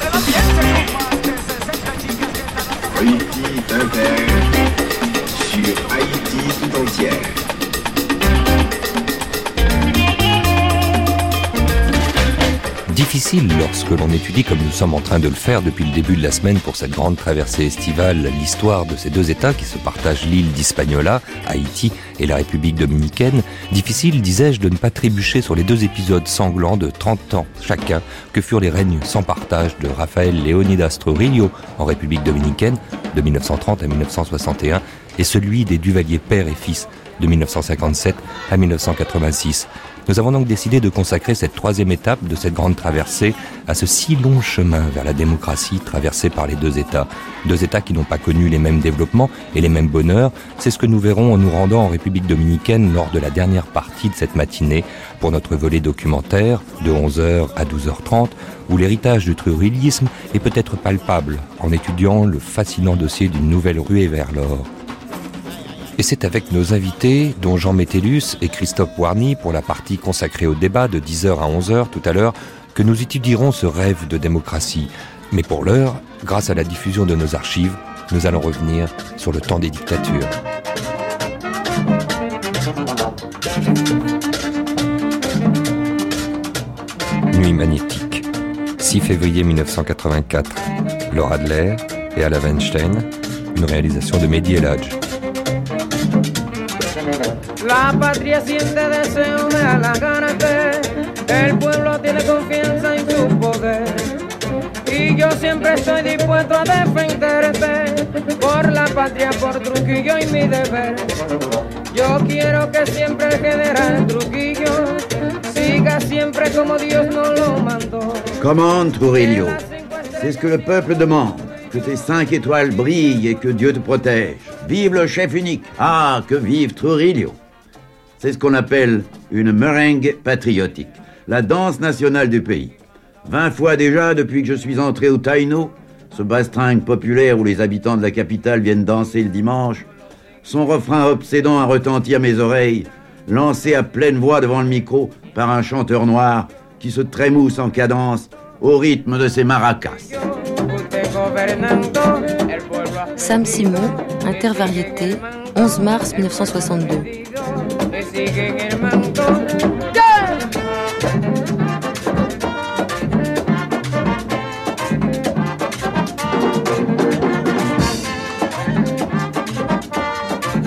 de 60 chicas que están Haïti Inter sur Haïti tout entière. Difficile lorsque l'on étudie, comme nous sommes en train de le faire depuis le début de la semaine pour cette grande traversée estivale, l'histoire de ces deux États qui se partagent l'île d'Hispaniola, Haïti et la République dominicaine. Difficile, disais-je, de ne pas trébucher sur les deux épisodes sanglants de 30 ans chacun que furent les règnes sans partage de Rafael Leonidas Trujillo en République dominicaine de 1930 à 1961 et celui des Duvalier père et fils de 1957 à 1986. Nous avons donc décidé de consacrer cette troisième étape de cette grande traversée à ce si long chemin vers la démocratie traversé par les deux États. Deux États qui n'ont pas connu les mêmes développements et les mêmes bonheurs. C'est ce que nous verrons en nous rendant en République dominicaine lors de la dernière partie de cette matinée pour notre volet documentaire de 11h à 12h30 où l'héritage du trurillisme est peut-être palpable en étudiant le fascinant dossier d'une nouvelle ruée vers l'or. Et c'est avec nos invités, dont Jean Métellus et Christophe Warny, pour la partie consacrée au débat de 10h à 11h tout à l'heure, que nous étudierons ce rêve de démocratie. Mais pour l'heure, grâce à la diffusion de nos archives, nous allons revenir sur le temps des dictatures. Nuit magnétique. 6 février 1984. Laura Adler et Ala Weinstein. Une réalisation de Mehdi El Hadj. La patria siente deseo de halagarte, el pueblo tiene confianza en tu poder. Y yo siempre estoy dispuesto a defenderte por la patria, por Trujillo y mi deber. Yo quiero que siempre el general Trujillo siga siempre como Dios nos lo mandó. Commande Trujillo. C'est ce que le peuple demande. Que tes cinq étoiles brillent et que Dieu te protège. Vive le chef unique. Ah, que vive Trujillo. C'est ce qu'on appelle une meringue patriotique. La danse nationale du pays. Vingt fois déjà depuis que je suis entré au Taino, ce bastringue populaire où les habitants de la capitale viennent danser le dimanche, son refrain obsédant a retenti à mes oreilles, lancé à pleine voix devant le micro par un chanteur noir qui se trémousse en cadence au rythme de ses maracas. Sam Simon, Intervariété, 11 mars 1962. Sigue en el manto.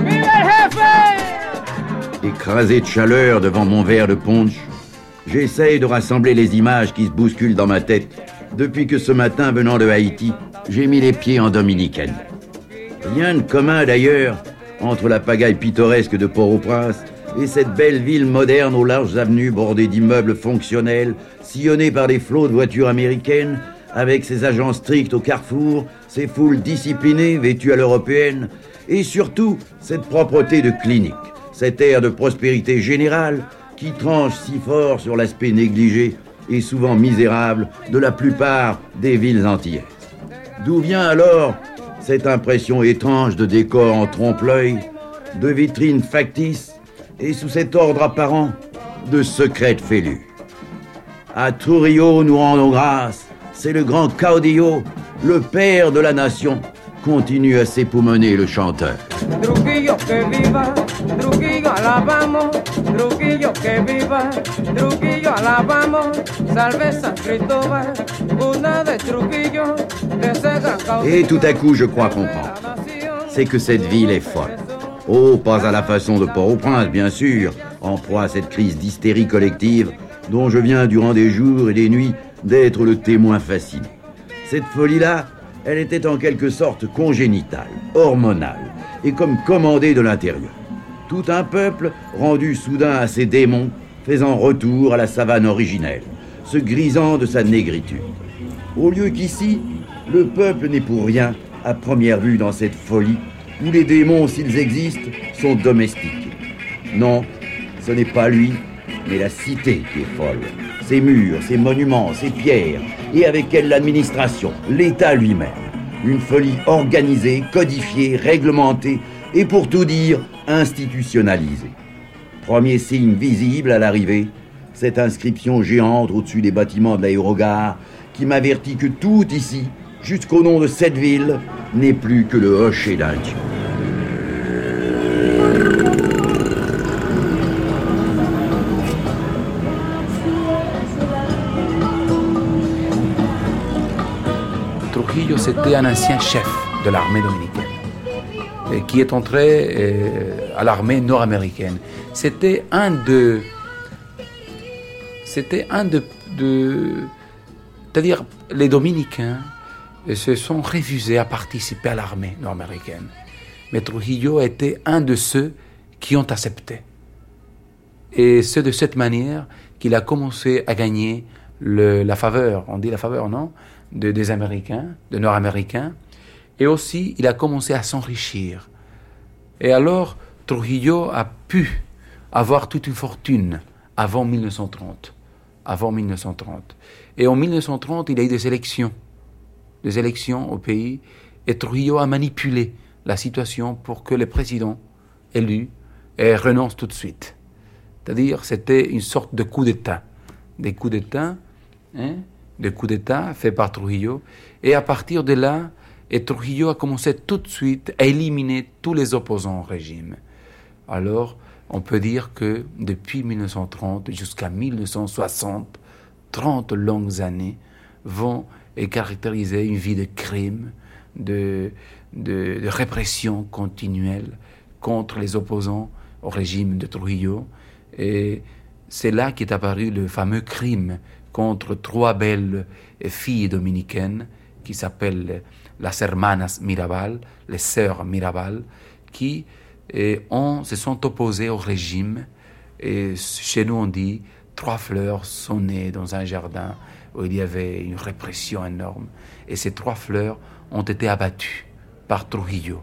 ¡Viva el jefe! Écrasé de chaleur devant mon verre de punch, j'essaye de rassembler les images qui se bousculent dans ma tête depuis que ce matin, venant de Haïti, j'ai mis les pieds en Dominicaine. Rien de commun d'ailleurs entre la pagaille pittoresque de Port-au-Prince et cette belle ville moderne aux larges avenues bordées d'immeubles fonctionnels, sillonnée par des flots de voitures américaines, avec ses agents stricts au carrefour, ses foules disciplinées vêtues à l'européenne, et surtout cette propreté de clinique, cet air de prospérité générale qui tranche si fort sur l'aspect négligé et souvent misérable de la plupart des villes antillaises. D'où vient alors cette impression étrange de décor en trompe-l'œil, de vitrines factices et sous cet ordre apparent de secrètes fêlures À Trujillo, nous rendons grâce. C'est le grand caudillo, le père de la nation, continue à s'époumoner le chanteur. Trujillo que viva, Trujillo alabamos, Trujillo que viva, Trujillo alabamos, salve San Cristóbal, una de Trujillo, de ese gran caudillo Et tout à coup, je crois comprendre. c'est que cette ville est folle. Oh, pas à la façon de Port-au-Prince, bien sûr, en proie à cette crise d'hystérie collective dont je viens durant des jours et des nuits d'être le témoin fasciné. Cette folie-là, Elle était en quelque sorte congénitale, hormonale, et comme commandée de l'intérieur. Tout un peuple rendu soudain à ses démons, faisant retour à la savane originelle, se grisant de sa négritude. Au lieu qu'ici, le peuple n'est pour rien, à première vue, dans cette folie, où les démons, s'ils existent, sont domestiqués. Non, ce n'est pas lui, mais la cité qui est folle. Ses murs, ses monuments, ses pierres, et avec elle l'administration, l'État lui-même. Une folie organisée, codifiée, réglementée, et pour tout dire, institutionnalisée. Premier signe visible à l'arrivée, cette inscription géante au-dessus des bâtiments de l'aérogare qui m'avertit que tout ici, jusqu'au nom de cette ville, n'est plus que le hocher d'un dieu. Trujillo, c'était un ancien chef de l'armée dominicaine qui est entré euh, à l'armée nord-américaine. C'était un de. C'était un de C'est-à-dire, les Dominicains se sont refusés à participer à l'armée nord-américaine. Mais Trujillo était un de ceux qui ont accepté. Et c'est de cette manière qu'il a commencé à gagner le, la faveur, on dit la faveur, non de, Des Américains, des Nord-Américains. Et aussi, il a commencé à s'enrichir. Et alors, Trujillo a pu avoir toute une fortune avant 1930. Avant 1930. Et en 1930, il a eu des élections. Des élections au pays. Et Trujillo a manipulé la situation pour que le président élu renonce tout de suite. C'est-à-dire, c'était une sorte de coup d'État. Des coups d'État, hein, des coups d'État faits par Trujillo. Et à partir de là, et Trujillo a commencé tout de suite à éliminer tous les opposants au régime. Alors, on peut dire que depuis 1930 jusqu'à 1960, 30 longues années vont caractériser une vie de crime, de, de, répression continuelle contre les opposants au régime de Trujillo. Et c'est là qu'est apparu le fameux crime contre trois belles filles dominicaines qui s'appellent las hermanas Mirabal, les sœurs Mirabal, qui et on, se sont opposés au régime. Et chez nous, on dit trois fleurs sont nées dans un jardin où il y avait une répression énorme. Et ces trois fleurs ont été abattues par Trujillo.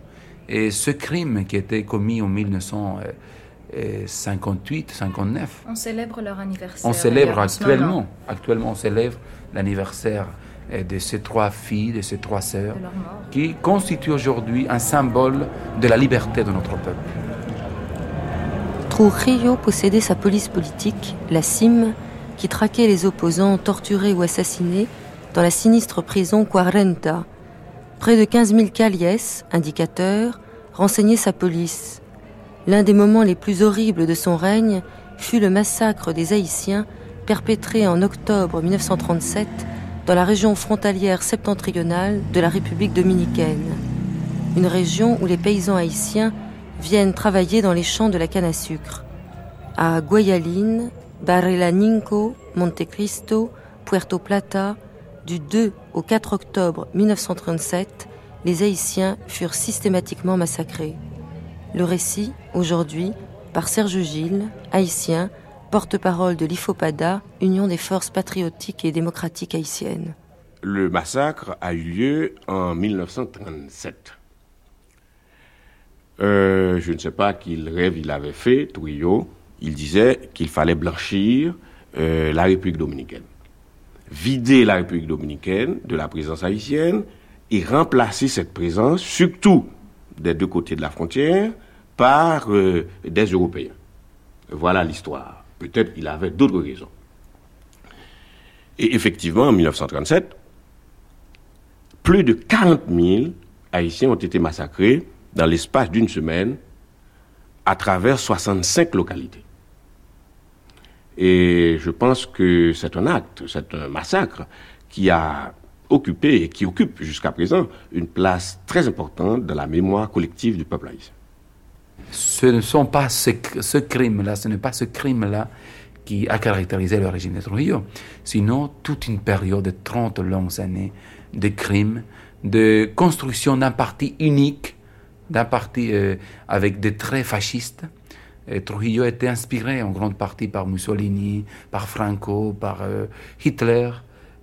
Et ce crime qui a été commis en 1958, 59. On célèbre leur anniversaire. On célèbre actuellement. Actuellement, on célèbre l'anniversaire de ces trois filles, de ces trois sœurs, qui constituent aujourd'hui un symbole de la liberté de notre peuple. Trujillo possédait sa police politique, la CIM, qui traquait les opposants torturés ou assassinés dans la sinistre prison Quarenta. Près de 15 000 caliès, indicateurs, renseignaient sa police. L'un des moments les plus horribles de son règne fut le massacre des Haïtiens perpétré en octobre 1937 dans la région frontalière septentrionale de la République dominicaine, une région où les paysans haïtiens viennent travailler dans les champs de la canne à sucre. À Guayaline, Barrelaninco, Montecristo, Puerto Plata, du 2 au 4 octobre 1937, les Haïtiens furent systématiquement massacrés. Le récit, aujourd'hui, par Serge Gilles, haïtien, porte-parole de l'IFOPADA, Union des forces patriotiques et démocratiques haïtiennes. Le massacre a eu lieu en 1937. Euh, je ne sais pas quel rêve il avait fait, Trujillo. Il disait qu'il fallait blanchir euh, la République dominicaine, vider la République dominicaine de la présence haïtienne et remplacer cette présence, surtout des deux côtés de la frontière, par euh, des Européens. Voilà l'histoire. Peut-être qu'il avait d'autres raisons. Et effectivement, en 1937, plus de 40 000 Haïtiens ont été massacrés dans l'espace d'une semaine à travers 65 localités. Et je pense que c'est un acte, c'est un massacre qui a occupé et qui occupe jusqu'à présent une place très importante dans la mémoire collective du peuple haïtien ce ne sont pas ce, crime-là, ce n'est pas ce crime-là qui a caractérisé le régime de Trujillo, sinon toute une période de 30 longues années de crimes, de construction d'un parti unique, d'un parti euh, avec des traits fascistes. Et Trujillo était inspiré en grande partie par Mussolini, par Franco, par euh, Hitler,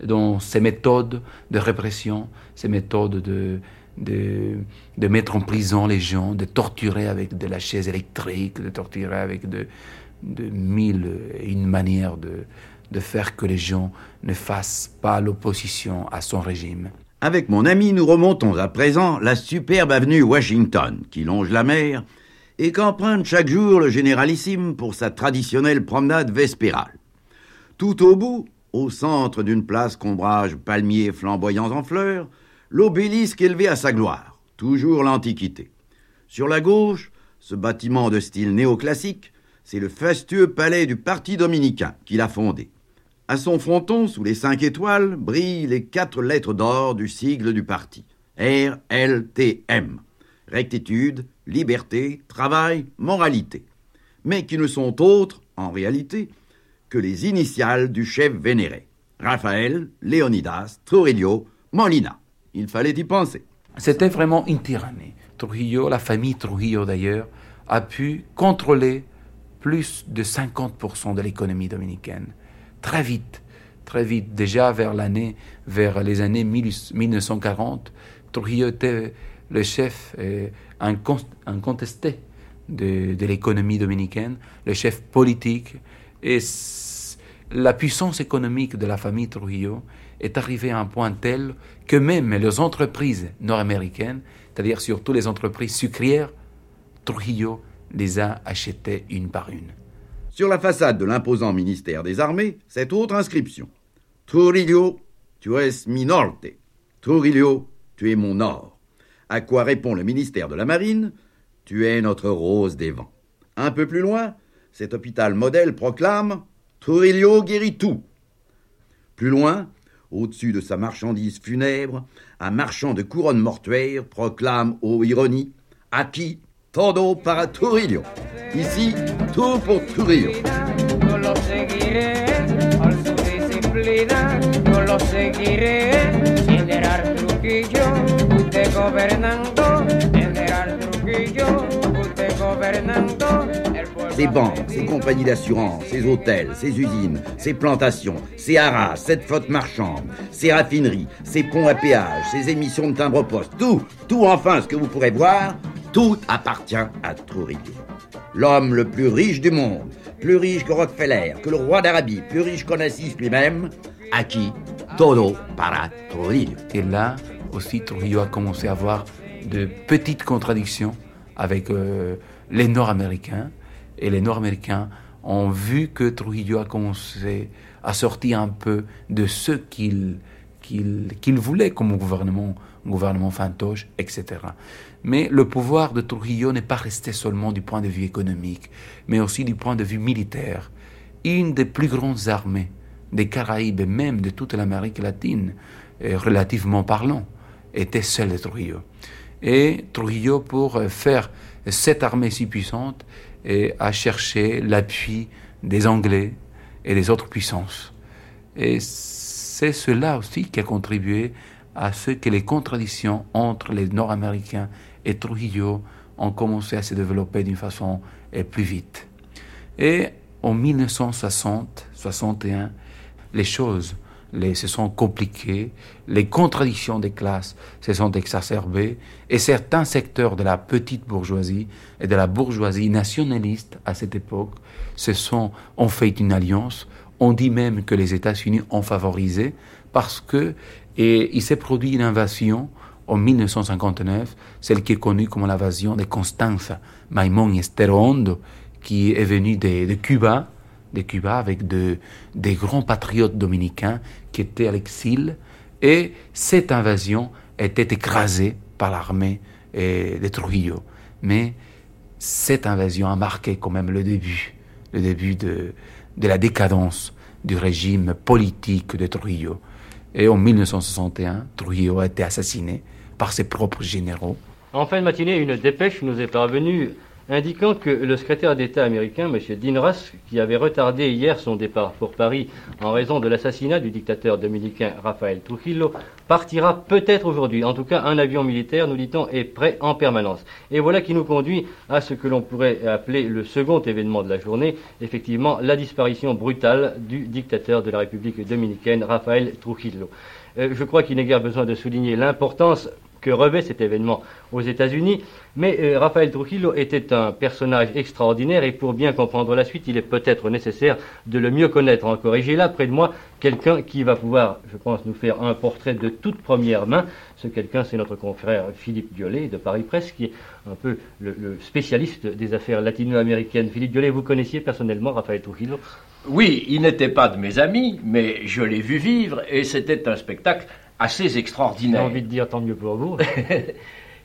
dans ses méthodes de répression, ses méthodes de, de, mettre en prison les gens, de torturer avec de la chaise électrique, de torturer avec de, de mille et une manières de, de faire que les gens ne fassent pas l'opposition à son régime. Avec mon ami, nous remontons à présent la superbe avenue Washington qui longe la mer et qu'emprunte chaque jour le généralissime pour sa traditionnelle promenade vespérale. Tout au bout, au centre d'une place combrage palmiers flamboyants en fleurs, l'obélisque élevé à sa gloire, toujours l'Antiquité. Sur la gauche, ce bâtiment de style néoclassique, c'est le fastueux palais du Parti dominicain qu'il a fondé. À son fronton, sous les cinq étoiles, brillent les quatre lettres d'or du sigle du parti. RLTM. Rectitude, liberté, travail, moralité. Mais qui ne sont autres, en réalité, que les initiales du chef vénéré. Raphaël, Léonidas, Trujillo, Molina. Il fallait y penser. C'était vraiment une tyrannie. Trujillo, la famille Trujillo d'ailleurs, a pu contrôler plus de 50% de l'économie dominicaine très vite, très vite, déjà vers l'année, vers les années 1940, Trujillo était le chef incontesté de, de l'économie dominicaine, le chef politique, et la puissance économique de la famille Trujillo est arrivée à un point tel que même les entreprises nord-américaines, c'est-à-dire surtout les entreprises sucrières, Trujillo les a achetées une par une. Sur la façade de l'imposant ministère des Armées, cette autre inscription. Trujillo, tu es mi norte. Trujillo, tu es mon nord. À quoi répond le ministère de la Marine Tu es notre rose des vents. Un peu plus loin, cet hôpital modèle proclame Trujillo guérit tout. Plus loin, au-dessus de sa marchandise funèbre, un marchand de couronnes mortuaires proclame, ô ironie, qui todo para Trujillo. Ici, tout pour Trujillo. Ces banques, ces compagnies d'assurance, ces hôtels, ces usines, ces plantations, ces haras, cette flotte marchande, ces raffineries, ces ponts à péage, ces émissions de timbre-poste, tout, tout enfin ce que vous pourrez voir, tout appartient à Trujillo. L'homme le plus riche du monde, plus riche que Rockefeller, que le roi d'Arabie, plus riche qu'Onassis lui-même, à qui todo para Trujillo. Et là aussi, Trujillo a commencé à avoir de petites contradictions avec euh, les Nord-Américains. Et les Nord-Américains ont vu que Trujillo a commencé à sortir un peu de ce qu'il qu'il voulait comme gouvernement, gouvernement fantoche, etc. Mais le pouvoir de Trujillo n'est pas resté seulement du point de vue économique, mais aussi du point de vue militaire. Une des plus grandes armées des Caraïbes et même de toute l'Amérique latine, euh, relativement parlant, était celle de Trujillo. Et Trujillo, pour faire cette armée si puissante, a cherché l'appui des Anglais et des autres puissances. Et c'est cela aussi qui a contribué à ce que les contradictions entre les Nord-Américains et Trujillo ont commencé à se développer d'une façon eh, plus vite. Et en 1960-61, les choses les, se sont compliquées, les contradictions des classes se sont exacerbées, et certains secteurs de la petite bourgeoisie et de la bourgeoisie nationaliste à cette époque se sont, ont fait une alliance. On dit même que les États-Unis ont favorisé parce que et il s'est produit une invasion en 1959, celle qui est connue comme l'invasion de Constanza Maimón y Estero qui est venue de, Cuba, de Cuba avec de, des grands patriotes dominicains qui étaient à l'exil. Et cette invasion était écrasée par l'armée eh, de Trujillo. Mais cette invasion a marqué quand même le début, le début de, de la décadence du régime politique de Trujillo. Et en 1961, Trujillo a été assassiné par ses propres généraux. En fin de matinée, une dépêche nous est parvenue indiquant que le secrétaire d'État américain, M. Dinras, qui avait retardé hier son départ pour Paris en raison de l'assassinat du dictateur dominicain Rafael Trujillo, partira peut-être aujourd'hui. En tout cas, un avion militaire, nous dit-on, est prêt en permanence. Et voilà qui nous conduit à ce que l'on pourrait appeler le second événement de la journée, effectivement la disparition brutale du dictateur de la République dominicaine, Rafael Trujillo. Euh, je crois qu'il n'est guère besoin de souligner l'importance revêt cet événement aux États-Unis. Mais euh, Rafael Trujillo était un personnage extraordinaire et pour bien comprendre la suite, il est peut-être nécessaire de le mieux connaître encore. Et j'ai là près de moi quelqu'un qui va pouvoir, je pense, nous faire un portrait de toute première main. Ce quelqu'un, c'est notre confrère Philippe Diollet de Paris Presse, qui est un peu le, spécialiste des affaires latino-américaines. Philippe Diollet, vous connaissiez personnellement Rafael Trujillo? Oui, il n'était pas de mes amis, mais je l'ai vu vivre et c'était un spectacle assez extraordinaire. J'ai envie de dire tant mieux pour vous.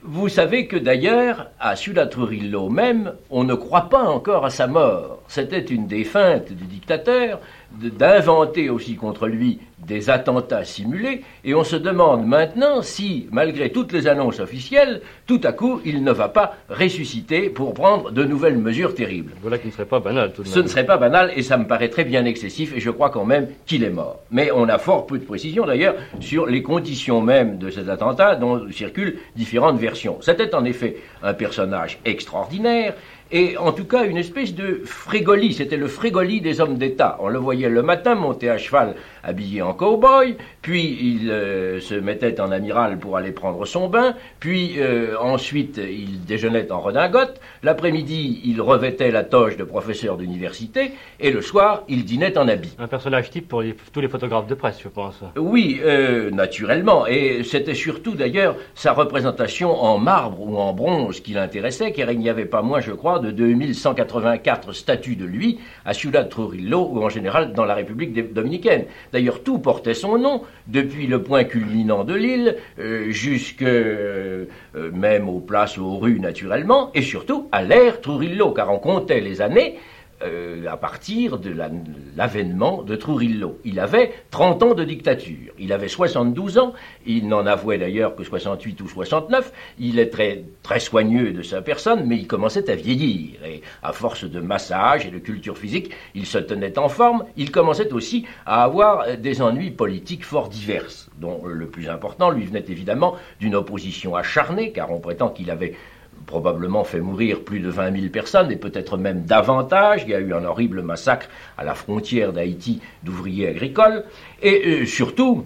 Vous savez que d'ailleurs, à Ciudad Trujillo même, on ne croit pas encore à sa mort. C'était une des feintes du dictateur d'inventer aussi contre lui des attentats simulés, et on se demande maintenant si, malgré toutes les annonces officielles, tout à coup, il ne va pas ressusciter pour prendre de nouvelles mesures terribles. Voilà qui ne serait pas banal tout de même. Ce ne serait pas banal, et ça me paraît très bien excessif, et je crois quand même qu'il est mort. Mais on a fort peu de précisions d'ailleurs sur les conditions même de cet attentat dont circulent différentes versions. C'était en effet un personnage extraordinaire, et en tout cas une espèce de frégoli. C'était le frégoli des hommes d'État. On le voyait le matin monter à cheval habillé en cow-boy, puis il euh, se mettait en amiral pour aller prendre son bain, puis euh, ensuite il déjeunait en redingote, l'après-midi il revêtait la toge de professeur d'université, et le soir il dînait en habit. Un personnage type pour les- tous les photographes de presse, je pense. Oui, euh, naturellement. Et c'était surtout d'ailleurs sa représentation en marbre ou en bronze qui l'intéressait, car il n'y avait pas moins, je crois, de 2184 statues de lui à Ciudad Trujillo ou en général dans la République dominicaine. D'ailleurs, tout portait son nom, depuis le point culminant de l'île euh, jusque euh, euh, même aux places, aux rues naturellement, et surtout à l'ère Trujillo, car on comptait les années euh, à partir de la- l'avènement de Trujillo. Il avait 30 ans de dictature. Il avait 72 ans. Il n'en avouait d'ailleurs que 68 ou 69. Il est très, très soigneux de sa personne, mais il commençait à vieillir. Et à force de massage et de culture physique, il se tenait en forme. Il commençait aussi à avoir des ennuis politiques fort divers, dont le plus important lui venait évidemment d'une opposition acharnée, car on prétend qu'il avait probablement fait mourir plus de 20 000 personnes et peut-être même davantage. Il y a eu un horrible massacre à la frontière d'Haïti d'ouvriers agricoles. Et euh, surtout,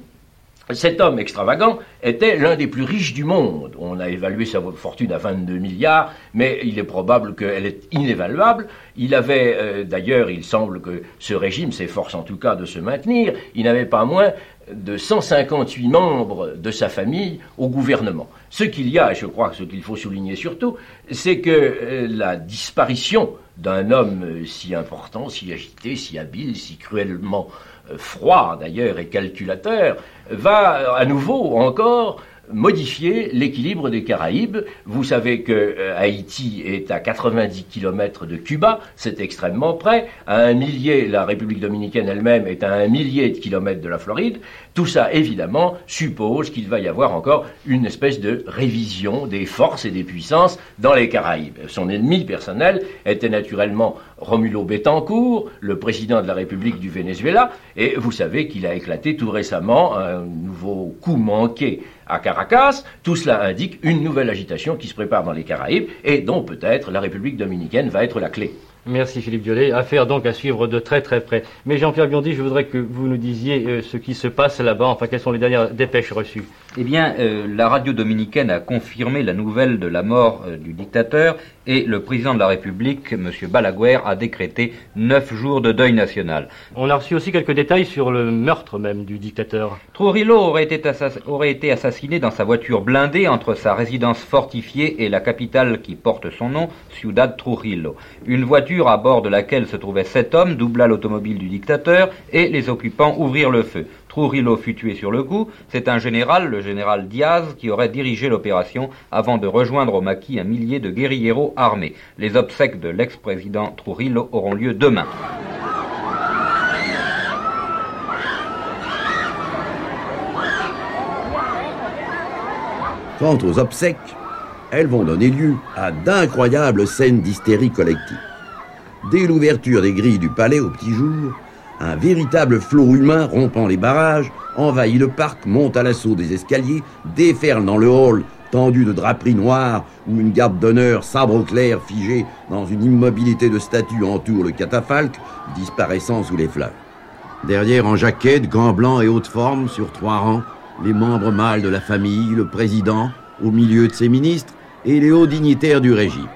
cet homme extravagant était l'un des plus riches du monde. On a évalué sa fortune à 22 milliards, mais il est probable qu'elle est inévaluable. Il avait, euh, d'ailleurs, il semble que ce régime s'efforce en tout cas de se maintenir, il n'avait pas moins de 158 membres de sa famille au gouvernement. Ce qu'il y a, et je crois ce qu'il faut souligner surtout, c'est que euh, la disparition d'un homme euh, si important, si agité, si habile, si cruellement froid d'ailleurs et calculateur, va à nouveau encore modifier l'équilibre des Caraïbes. Vous savez que euh, Haïti est à 90 km de Cuba, c'est extrêmement près. À un millier, la République dominicaine elle-même est à un millier de kilomètres de la Floride. Tout ça, évidemment, suppose qu'il va y avoir encore une espèce de révision des forces et des puissances dans les Caraïbes. Son ennemi personnel était naturellement Romulo Betancourt, le président de la République du Venezuela, et vous savez qu'il a éclaté tout récemment un nouveau coup manqué à Caracas. Tout cela indique une nouvelle agitation qui se prépare dans les Caraïbes et dont peut-être la République dominicaine va être la clé. Merci Philippe Diollet. Affaire donc à suivre de très très près. Mais Jean-Pierre Biondi, je voudrais que vous nous disiez euh, ce qui se passe là-bas, enfin quelles sont les dernières dépêches reçues? Eh bien, euh, la radio dominicaine a confirmé la nouvelle de la mort euh, du dictateur et le président de la République, M. Balaguer, a décrété neuf jours de deuil national. On a reçu aussi quelques détails sur le meurtre même du dictateur. Trujillo aurait été, assass- aurait été assassiné dans sa voiture blindée entre sa résidence fortifiée et la capitale qui porte son nom, Ciudad Trujillo. Une voiture à bord de laquelle se trouvaient sept hommes doubla l'automobile du dictateur et les occupants ouvrirent le feu. Trujillo fut tué sur le coup. C'est un général, le général Diaz, qui aurait dirigé l'opération avant de rejoindre au maquis un millier de guérilleros armés. Les obsèques de l'ex-président Trujillo auront lieu demain. Quant aux obsèques, elles vont donner lieu à d'incroyables scènes d'hystérie collective. Dès l'ouverture des grilles du palais au petit jour, un véritable flot humain rompant les barrages envahit le parc, monte à l'assaut des escaliers, déferle dans le hall tendu de draperies noires où une garde d'honneur sabre clair figé dans une immobilité de statue entoure le catafalque, disparaissant sous les fleurs. Derrière en jaquette, gants blancs et haute forme, sur trois rangs, les membres mâles de la famille, le président, au milieu de ses ministres, et les hauts dignitaires du régime.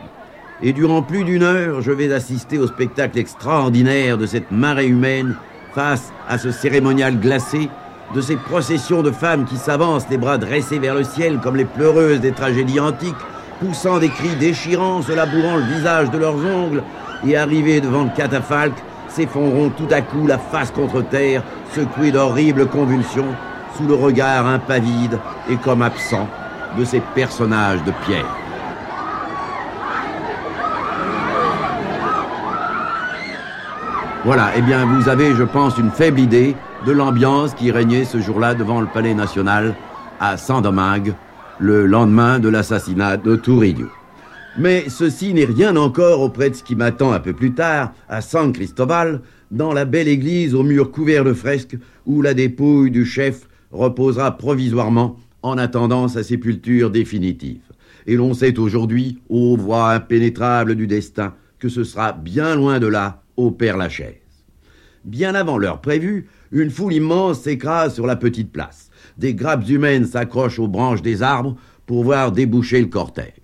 Et durant plus d'une heure, je vais assister au spectacle extraordinaire de cette marée humaine face à ce cérémonial glacé, de ces processions de femmes qui s'avancent les bras dressés vers le ciel comme les pleureuses des tragédies antiques, poussant des cris déchirants, se labourant le visage de leurs ongles, et arrivés devant le catafalque, s'effondreront tout à coup la face contre terre, secoués d'horribles convulsions, sous le regard impavide et comme absent de ces personnages de pierre. Voilà, eh bien vous avez, je pense, une faible idée de l'ambiance qui régnait ce jour-là devant le Palais national à Saint-Domingue, le lendemain de l'assassinat de Touridio. Mais ceci n'est rien encore auprès de ce qui m'attend un peu plus tard à San Cristobal, dans la belle église aux murs couverts de fresques où la dépouille du chef reposera provisoirement en attendant sa sépulture définitive. Et l'on sait aujourd'hui, aux voies impénétrables du destin, que ce sera bien loin de là, au Père Lachaise. Bien avant l'heure prévue, une foule immense s'écrase sur la petite place. Des grappes humaines s'accrochent aux branches des arbres pour voir déboucher le cortège.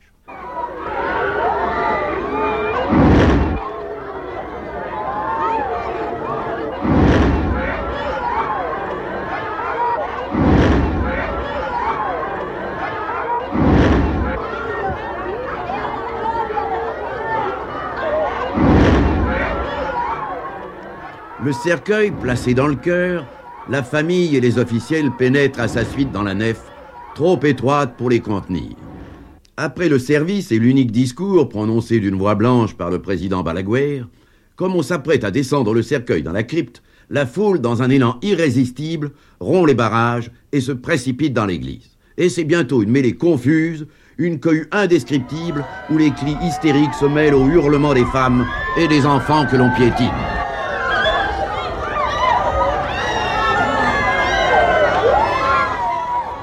Le cercueil placé dans le cœur, la famille et les officiels pénètrent à sa suite dans la nef, trop étroite pour les contenir. Après le service et l'unique discours prononcé d'une voix blanche par le président Balaguer, comme on s'apprête à descendre le cercueil dans la crypte, la foule, dans un élan irrésistible, rompt les barrages et se précipite dans l'église. Et c'est bientôt une mêlée confuse, une cohue indescriptible où les cris hystériques se mêlent aux hurlements des femmes et des enfants que l'on piétine.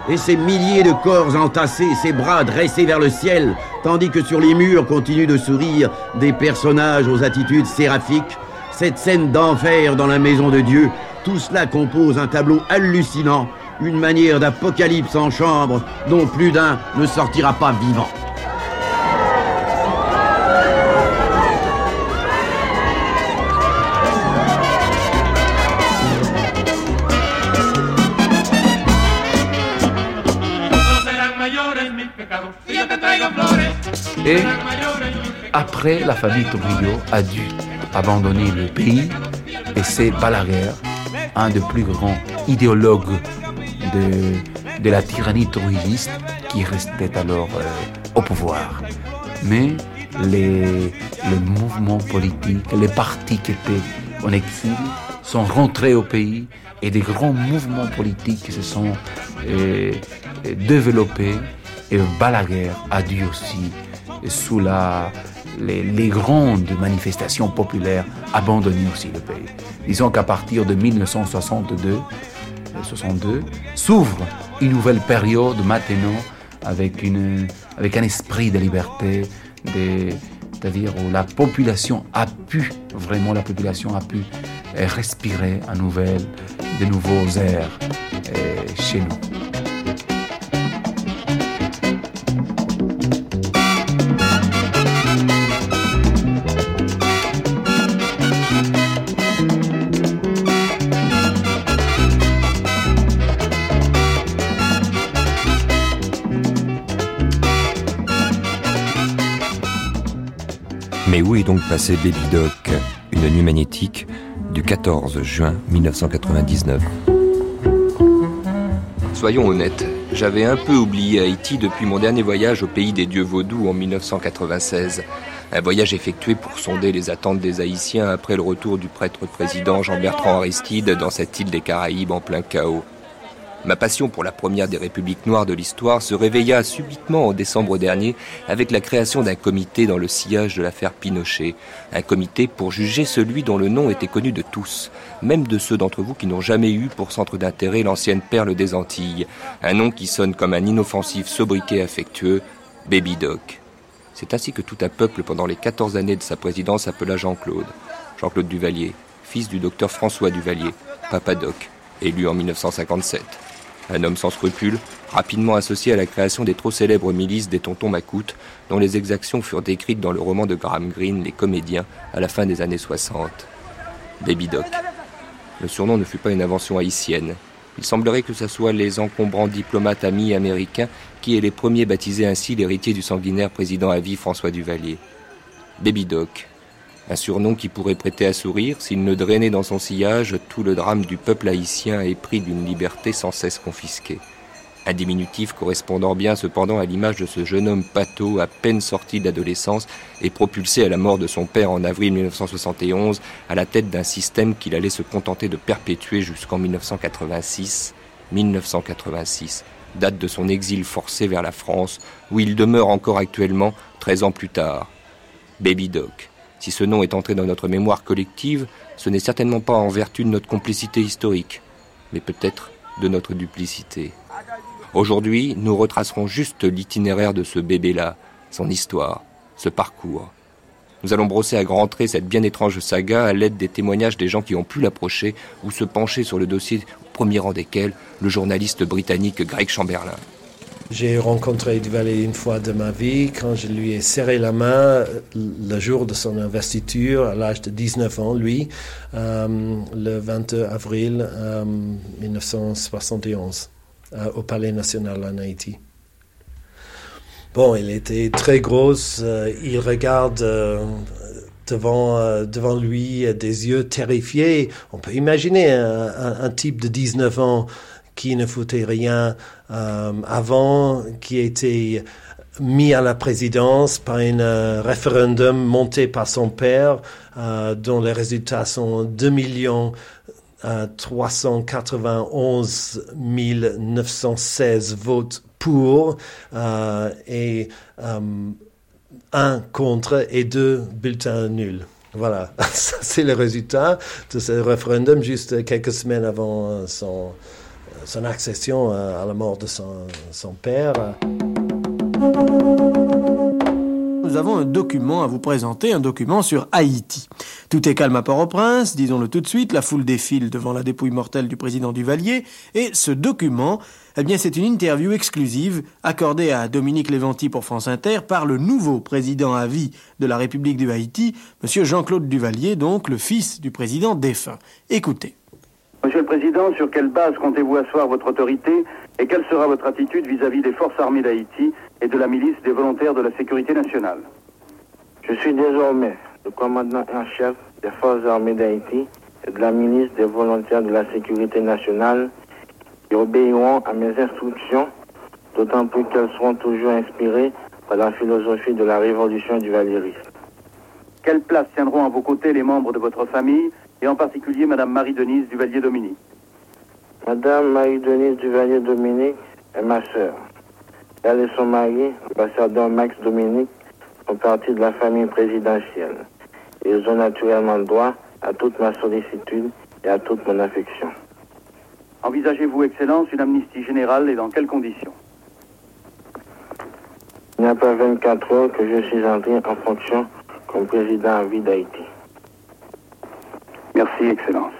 Et ces milliers de corps entassés, ces bras dressés vers le ciel, tandis que sur les murs continuent de sourire des personnages aux attitudes séraphiques, cette scène d'enfer dans la maison de Dieu, tout cela compose un tableau hallucinant, une manière d'apocalypse en chambre dont plus d'un ne sortira pas vivant. La famille Trujillo a dû abandonner le pays et c'est Balaguer, un des plus grands idéologues de, de la tyrannie trujilliste, qui restait alors euh, au pouvoir. Mais les, les mouvements politiques, les partis qui étaient en exil sont rentrés au pays et des grands mouvements politiques se sont euh, développés et Balaguer a dû aussi sous la, les, grandes manifestations populaires, abandonner aussi le pays. Disons qu'à partir de 1962, 62, euh, s'ouvre une nouvelle période maintenant avec, une, avec un esprit de liberté, c'est-à-dire où la population a pu, vraiment la population a pu respirer à nouvelle, de nouveaux airs euh, chez nous. Mais où est donc passé Baby Doc, une nuit magnétique du 14 juin 1999 Soyons honnêtes, j'avais un peu oublié Haïti depuis mon dernier voyage au pays des dieux vaudous en 1996. Un voyage effectué pour sonder les attentes des Haïtiens après le retour du prêtre président Jean-Bertrand Aristide dans cette île des Caraïbes en plein chaos. Ma passion pour la première des républiques noires de l'histoire se réveilla subitement en décembre dernier avec la création d'un comité dans le sillage de l'affaire Pinochet. Un comité pour juger celui dont le nom était connu de tous, même de ceux d'entre vous qui n'ont jamais eu pour centre d'intérêt l'ancienne perle des Antilles. Un nom qui sonne comme un inoffensif sobriquet affectueux, Baby Doc. C'est ainsi que tout un peuple pendant les 14 années de sa présidence appela Jean-Claude. Jean-Claude Duvalier, fils du docteur François Duvalier, Papa Doc, élu en 1957. Un homme sans scrupules, rapidement associé à la création des trop célèbres milices des tontons Macoutes, dont les exactions furent décrites dans le roman de Graham Greene, Les Comédiens, à la fin des années 60. Baby Doc. Le surnom ne fut pas une invention haïtienne. Il semblerait que ce soit les encombrants diplomates amis américains qui aient les premiers baptisé ainsi l'héritier du sanguinaire président à vie François Duvalier. Baby Doc, un surnom qui pourrait prêter à sourire s'il ne drainait dans son sillage tout le drame du peuple haïtien épris d'une liberté sans cesse confisquée. Un diminutif correspondant bien cependant à l'image de ce jeune homme pâteau à peine sorti d'adolescence et propulsé à la mort de son père en avril 1971 à la tête d'un système qu'il allait se contenter de perpétuer jusqu'en 1986. 1986, date de son exil forcé vers la France, où il demeure encore actuellement 13 ans plus tard. Baby Doc, si ce nom est entré dans notre mémoire collective, ce n'est certainement pas en vertu de notre complicité historique, mais peut-être de notre duplicité. Aujourd'hui, nous retracerons juste l'itinéraire de ce bébé-là, son histoire, ce parcours. Nous allons brosser à grands traits cette bien étrange saga à l'aide des témoignages des gens qui ont pu l'approcher ou se pencher sur le dossier, au premier rang desquels le journaliste britannique Greg Chamberlain. J'ai rencontré Duvalier une fois de ma vie quand je lui ai serré la main le jour de son investiture à l'âge de 19 ans, lui, euh, le 22 avril 1971 euh, au Palais national en Haïti. Bon, il était très gros, euh, il regarde devant, devant lui des yeux terrifiés. On peut imaginer un type de 19 ans qui ne foutait rien euh, avant, qui était mis à la présidence par un euh, référendum monté par son père, euh, dont les résultats sont 2 millions 391 916 votes pour et un contre et deux bulletins nuls. Voilà, c'est le résultat de ce référendum juste quelques semaines avant son, son accession à la mort de son, son père. Nous avons un document à vous présenter, un document sur Haïti. Tout est calme à Port-au-Prince, disons-le tout de suite, la foule défile devant la dépouille mortelle du président Duvalier, et ce document, eh bien, c'est une interview exclusive accordée à Dominique Léventi pour France Inter par le nouveau président à vie de la République du Haïti, M. Jean-Claude Duvalier, donc le fils du président défunt. Écoutez. Monsieur le Président, sur quelle base comptez-vous asseoir votre autorité et quelle sera votre attitude vis-à-vis des forces armées d'Haïti et de la milice des volontaires de la sécurité nationale? Je suis désormais le commandant en chef des forces armées d'Haïti et de la milice des volontaires de la sécurité nationale qui obéiront à mes instructions, d'autant plus qu'elles seront toujours inspirées par la philosophie de la révolution du valérisme. Quelle place tiendront à vos côtés les membres de votre famille et en particulier Madame Marie-Denise Duvalier-Dominique. Madame Marie-Denise Duvalier-Dominique est ma sœur. Elle et son mari, l'ambassadeur Max Dominique, font partie de la famille présidentielle. Ils ont naturellement droit à toute ma sollicitude et à toute mon affection. Envisagez-vous, Excellence, une amnistie générale et dans quelles conditions? Il n'y a pas 24 heures que je suis entré en fonction comme président à vie d'Haïti. Merci, Excellence.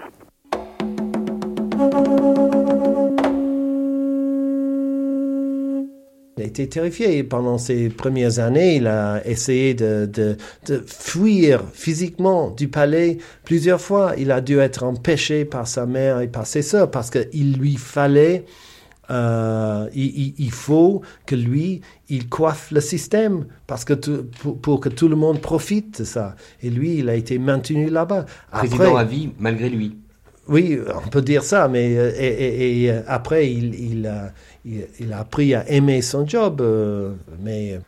Il a été terrifié. Pendant ses premières années, il a essayé de, de, de, fuir physiquement du palais plusieurs fois. Il a dû être empêché par sa mère et par ses sœurs parce qu'il lui fallait, euh, il, il, faut que lui, il coiffe le système parce que pour, pour, que tout le monde profite de ça. Et lui, il a été maintenu là-bas. Président à vie, malgré lui. Oui, on peut dire ça, mais et, et, et après, il, il, a, il, a appris à aimer son job, euh, mais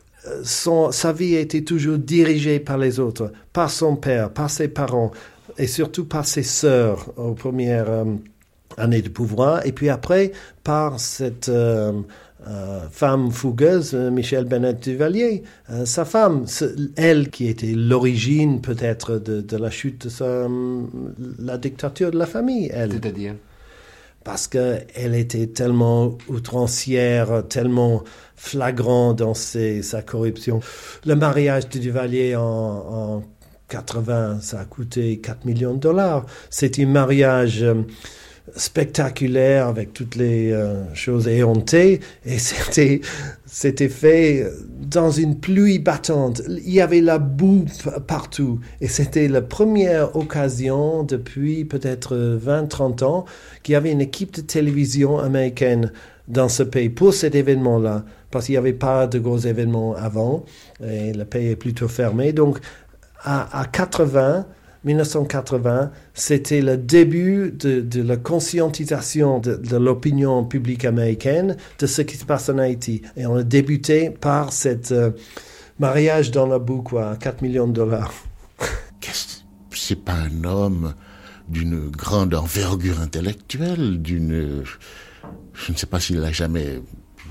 son, sa vie a été toujours dirigée par les autres, par son père, par ses parents et surtout par ses sœurs aux premières, années de pouvoir. Et puis après, par cette euh, euh, femme fougueuse, euh, Michel Bennett Duvalier, euh, sa femme, elle qui était l'origine peut-être de, de, la chute de sa, la dictature de la famille, elle. C'est-à-dire? Parce qu'elle était tellement outrancière, tellement flagrant dans ses, sa corruption. Le mariage de Duvalier en, en 80, ça a coûté 4 millions de dollars. C'est un mariage spectaculaire avec toutes les euh, choses éhontées et c'était c'était fait dans une pluie battante. Il y avait la boue partout et c'était la première occasion depuis peut-être 20-30 ans qu'il y avait une équipe de télévision américaine dans ce pays pour cet événement-là parce qu'il n'y avait pas de gros événements avant et le pays est plutôt fermé. Donc à, à 80 1980, c'était le début de, la conscientisation de, l'opinion publique américaine de ce qui se passe en Haïti. Et on a débuté par ce euh, mariage dans la boue, quoi, 4 millions de dollars. C'est pas un homme d'une grande envergure intellectuelle, d'une... Je ne sais pas s'il a jamais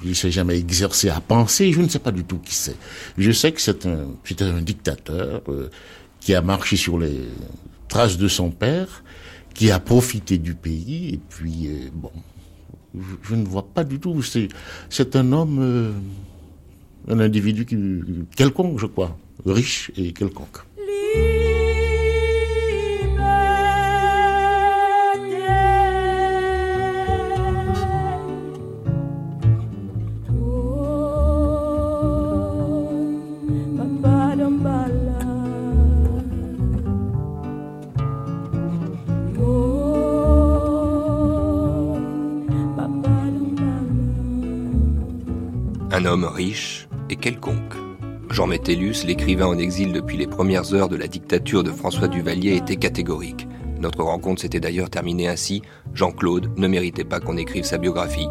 il s'est jamais exercé à penser, je ne sais pas du tout qui c'est. Je sais que c'est un, un dictateur, euh, qui a marché sur les traces de son père, qui a profité du pays, et puis, euh, bon, je, ne vois pas du tout, c'est un homme, euh, un individu quelconque, je crois, riche et quelconque. Riche et quelconque. Jean Métellus, l'écrivain en exil depuis les premières heures de la dictature de François Duvalier, était catégorique. Notre rencontre s'était d'ailleurs terminée ainsi. Jean-Claude ne méritait pas qu'on écrive sa biographie,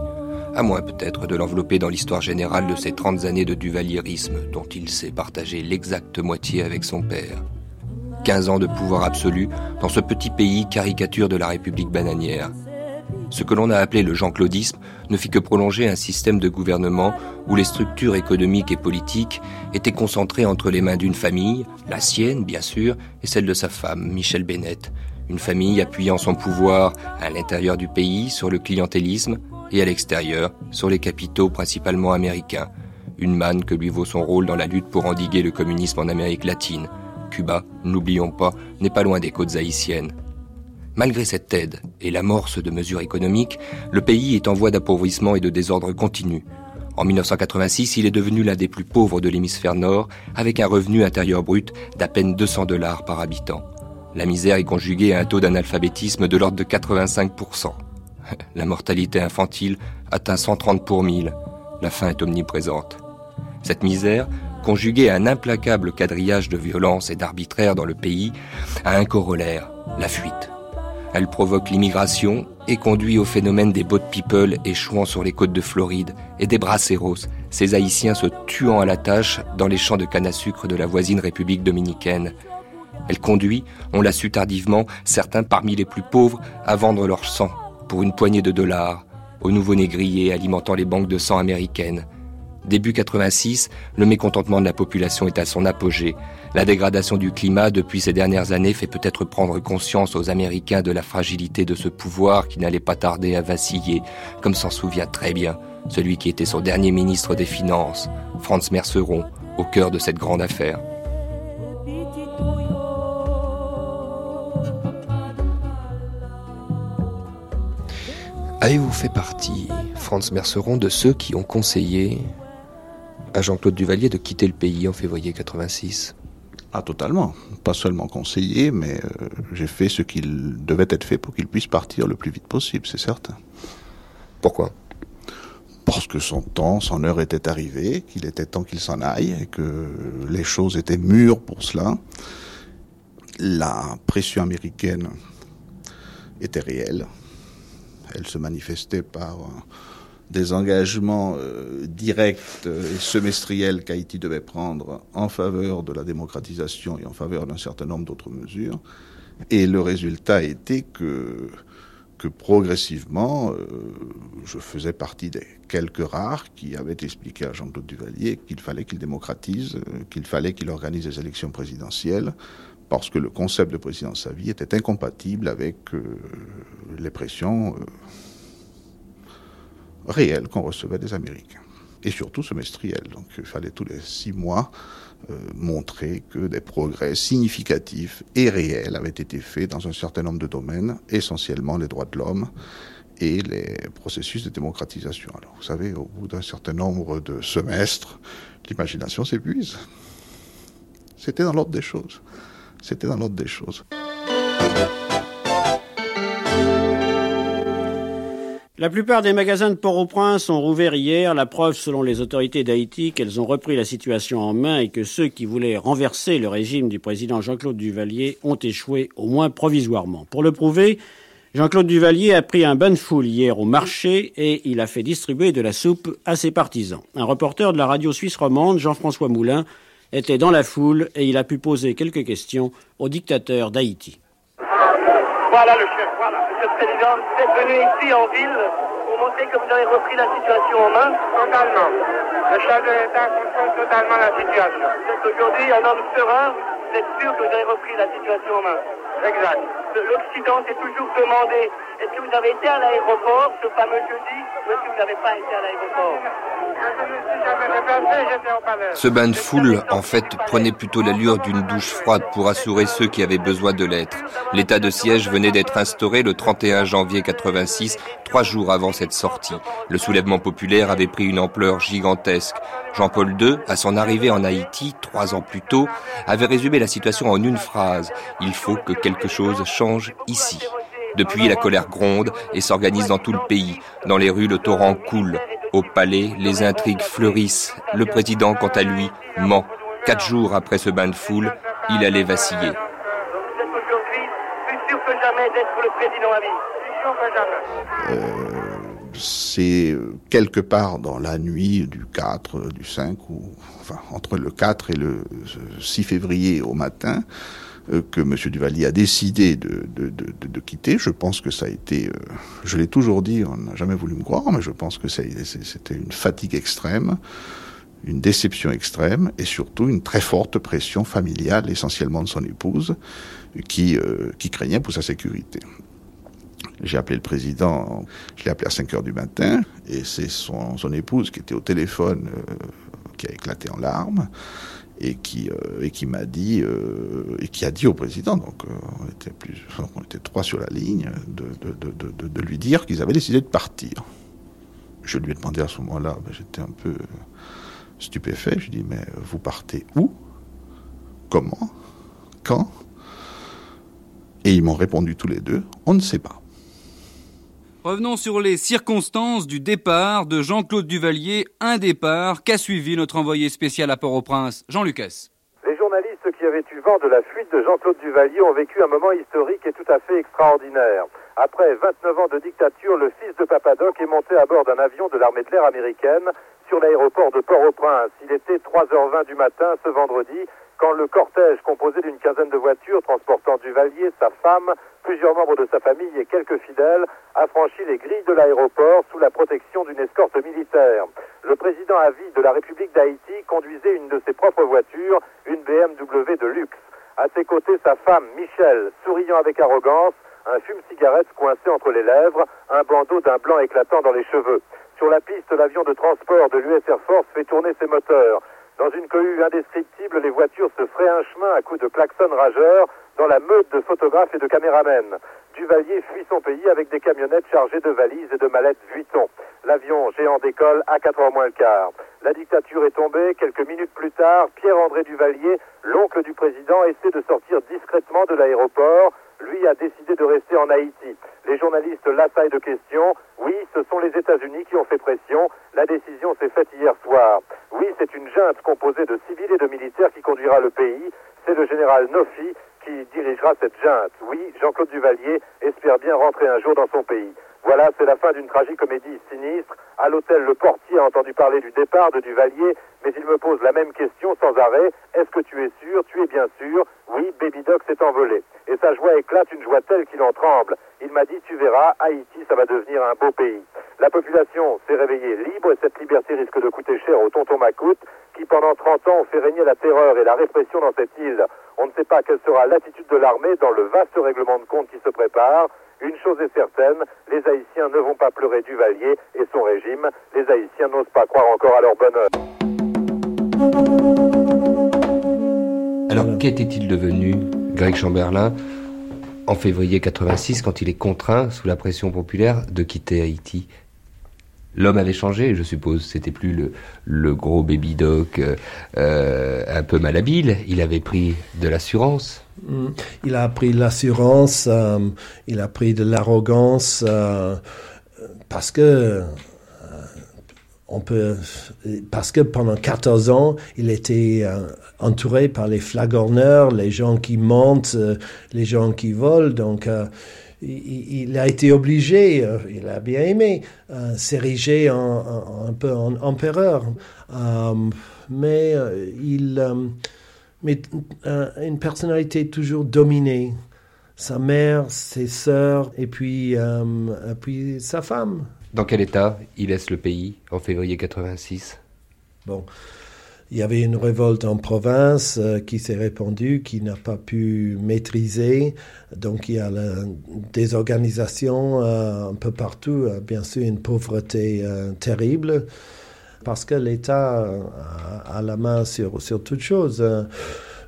à moins peut-être de l'envelopper dans l'histoire générale de ces 30 années de duvalierisme dont il s'est partagé l'exacte moitié avec son père. 15 ans de pouvoir absolu dans ce petit pays caricature de la République bananière. Ce que l'on a appelé le Jean-Claudisme ne fit que prolonger un système de gouvernement où les structures économiques et politiques étaient concentrées entre les mains d'une famille, la sienne bien sûr, et celle de sa femme, Michel Bennett. Une famille appuyant son pouvoir à l'intérieur du pays sur le clientélisme et à l'extérieur sur les capitaux principalement américains. Une manne que lui vaut son rôle dans la lutte pour endiguer le communisme en Amérique latine. Cuba, n'oublions pas, n'est pas loin des côtes haïtiennes. Malgré cette aide et l'amorce de mesures économiques, le pays est en voie d'appauvrissement et de désordre continu. En 1986, il est devenu l'un des plus pauvres de l'hémisphère nord, avec un revenu intérieur brut d'à peine 200 dollars par habitant. La misère est conjuguée à un taux d'analphabétisme de l'ordre de 85%. La mortalité infantile atteint 130 pour 1000. La faim est omniprésente. Cette misère, conjuguée à un implacable quadrillage de violence et d'arbitraire dans le pays, a un corollaire, la fuite. Elle provoque l'immigration et conduit au phénomène des boat people échouant sur les côtes de Floride et des braceros, ces Haïtiens se tuant à la tâche dans les champs de canne à sucre de la voisine République dominicaine. Elle conduit, on l'a su tardivement, certains parmi les plus pauvres à vendre leur sang pour une poignée de dollars aux nouveaux négriers alimentant les banques de sang américaines. Début 86, le mécontentement de la population est à son apogée. La dégradation du climat depuis ces dernières années fait peut-être prendre conscience aux Américains de la fragilité de ce pouvoir qui n'allait pas tarder à vaciller, comme s'en souvient très bien celui qui était son dernier ministre des Finances, Franz Merceron, au cœur de cette grande affaire. Avez-vous fait partie, Franz Merceron, de ceux qui ont conseillé à Jean-Claude Duvalier de quitter le pays en février 86 ah, totalement. Pas seulement conseillé, mais euh, j'ai fait ce qu'il devait être fait pour qu'il puisse partir le plus vite possible, c'est certain. Pourquoi? Parce que son temps, son heure était arrivée, qu'il était temps qu'il s'en aille et que les choses étaient mûres pour cela. La pression américaine était réelle. Elle se manifestait par des engagements euh, directs et semestriels qu'Haïti devait prendre en faveur de la démocratisation et en faveur d'un certain nombre d'autres mesures. Et le résultat était que que progressivement, euh, je faisais partie des quelques rares qui avaient expliqué à Jean-Claude Duvalier qu'il fallait qu'il démocratise, euh, qu'il fallait qu'il organise des élections présidentielles, parce que le concept de président Savie était incompatible avec les pressions réelles qu'on recevait des Américains, et surtout semestrielles. Donc il fallait tous les six mois euh, montrer que des progrès significatifs et réels avaient été faits dans un certain nombre de domaines, essentiellement les droits de l'homme et les processus de démocratisation. Alors, vous savez, au bout d'un certain nombre de semestres, l'imagination s'épuise. C'était dans l'ordre des choses. C'était dans l'ordre des choses. La plupart des magasins de Port-au-Prince ont rouvert hier, la preuve selon les autorités d'Haïti qu'elles ont repris la situation en main et que ceux qui voulaient renverser le régime du président Jean-Claude Duvalier ont échoué, au moins provisoirement. Pour le prouver, Jean-Claude Duvalier a pris un bain de foule hier au marché et il a fait distribuer de la soupe à ses partisans. Un reporter de la radio suisse romande, Jean-François Moulin, était dans la foule et il a pu poser quelques questions au dictateur d'Haïti. Voilà le chef, voilà. Monsieur le Président, vous êtes venu ici en ville pour montrer que vous avez repris la situation en main Totalement. Le chef de l'État contrôle totalement la situation. Vous êtes aujourd'hui un homme serein, vous êtes sûr que vous avez repris la situation en main Exact. L'Occident s'est toujours demandé est-ce que vous avez été à l'aéroport? Ce fameux jeudi ou est-ce que vous n'avez pas été à l'aéroport? Ce bain de foule, en fait, prenait plutôt l'allure d'une douche froide pour assurer ceux qui avaient besoin de l'être. L'état de siège venait d'être instauré le 31 janvier 86, trois jours avant cette sortie. Le soulèvement populaire avait pris une ampleur gigantesque. Jean-Paul II, à son arrivée en Haïti, trois ans plus tôt, avait résumé la situation en une phrase. Il faut que quelque chose change ici. Depuis, la colère gronde et s'organise dans tout le pays. Dans les rues, le torrent coule. Au palais, les intrigues fleurissent. Le président, quant à lui, ment. Quatre jours après ce bain de foule, il allait vaciller. Euh, c'est quelque part dans la nuit du 4, du 5, ou enfin entre le 4 et le 6 février au matin, que M. Duvalier a décidé de, de, de, quitter. Je pense que ça a été, euh, je l'ai toujours dit, on n'a jamais voulu me croire, mais je pense que c'était une fatigue extrême, une déception extrême, et surtout une très forte pression familiale, essentiellement de son épouse, qui, euh, qui craignait pour sa sécurité. J'ai appelé le président, je l'ai appelé à 5 heures du matin, et c'est son, son épouse qui était au téléphone euh, qui a éclaté en larmes et qui euh, et qui m'a dit euh, et qui a dit au président donc euh, on était plus on était trois sur la ligne de de, de, de, lui dire qu'ils avaient décidé de partir. Je lui ai demandé à ce moment-là, ben, j'étais un peu stupéfait. Je lui ai dit mais vous partez où? Comment? Quand? Et ils m'ont répondu tous les deux on ne sait pas. Revenons sur les circonstances du départ de Jean-Claude Duvalier, un départ qu'a suivi notre envoyé spécial à Port-au-Prince, Jean Lucas. Les journalistes qui avaient eu vent de la fuite de Jean-Claude Duvalier ont vécu un moment historique et tout à fait extraordinaire. Après 29 ans de dictature, le fils de Papadoc est monté à bord d'un avion de l'armée de l'air américaine sur l'aéroport de Port-au-Prince. Il était 3h20 du matin ce vendredi quand le cortège composé d'une quinzaine de voitures transportant Duvalier, sa femme, plusieurs membres de sa famille et quelques fidèles a franchi les grilles de l'aéroport sous la protection d'une escorte militaire. Le président à vie de la République d'Haïti conduisait une de ses propres voitures, une BMW de luxe. À ses côtés, sa femme, Michel, souriant avec arrogance, un fume-cigarette coincé entre les lèvres, un bandeau d'un blanc éclatant dans les cheveux. Sur la piste, l'avion de transport de l'US Air Force fait tourner ses moteurs. Dans une cohue indescriptible, les voitures se fraient un chemin à coups de klaxons rageurs dans la meute de photographes et de caméramens. Duvalier fuit son pays avec des camionnettes chargées de valises et de mallettes Vuitton. L'avion géant décolle à 4 heures moins le quart. La dictature est tombée. Quelques minutes plus tard, Pierre-André Duvalier, l'oncle du président, essaie de sortir discrètement de l'aéroport. Lui a décidé de rester en Haïti. Les journalistes l'assaillent de questions. Ce sont les États-Unis qui ont fait pression. La décision s'est faite hier soir. Oui, c'est une junte composée de civils et de militaires qui conduira le pays. C'est le général Nofi qui dirigera cette junte. Oui, Jean-Claude Duvalier espère bien rentrer un jour dans son pays. Voilà, c'est la fin d'une tragicomédie sinistre. À l'hôtel, le portier a entendu parler du départ de Duvalier, mais il me pose la même question sans arrêt. Est-ce que tu es sûr? Tu es bien sûr Oui, Baby Doc s'est envolé. Et sa joie éclate, une joie telle qu'il en tremble. Il m'a dit, tu verras, Haïti, ça va devenir un beau pays. La population s'est réveillée libre et cette liberté risque de coûter cher au tonton Macoute, qui pendant 30 ans ont fait régner la terreur et la répression dans cette île. On ne sait pas quelle sera l'attitude de l'armée dans le vaste règlement de compte qui se prépare. Une chose est certaine, les Haïtiens ne vont pas pleurer Duvalier et son régime. Les Haïtiens n'osent pas croire encore à leur bonheur. Alors, qu'était-il devenu, Greg Chamberlain, en février 86, quand il est contraint, sous la pression populaire, de quitter Haïti? L'homme avait changé, je suppose. C'était plus le, gros baby doc euh, euh, un peu malhabile. Il avait pris de l'assurance. Mm. Il a pris l'assurance, euh, il a pris de l'arrogance, euh, parce que euh, on peut, parce que pendant 14 ans, il était entouré par les flagorneurs, les gens qui montent, euh, les gens qui volent. Donc, il, a été obligé, il a bien aimé, s'ériger un peu en empereur. Mais il, mais euh, une personnalité toujours dominée. Sa mère, ses sœurs, et puis, euh, et puis sa femme. Dans quel état il laisse le pays en février 86 Bon, il y avait une révolte en province euh, qui s'est répandue, qui n'a pas pu maîtriser. Donc il y a la désorganisation euh, un peu partout, bien sûr une pauvreté terrible, parce que l'État a, a la main sur, sur toutes choses. euh,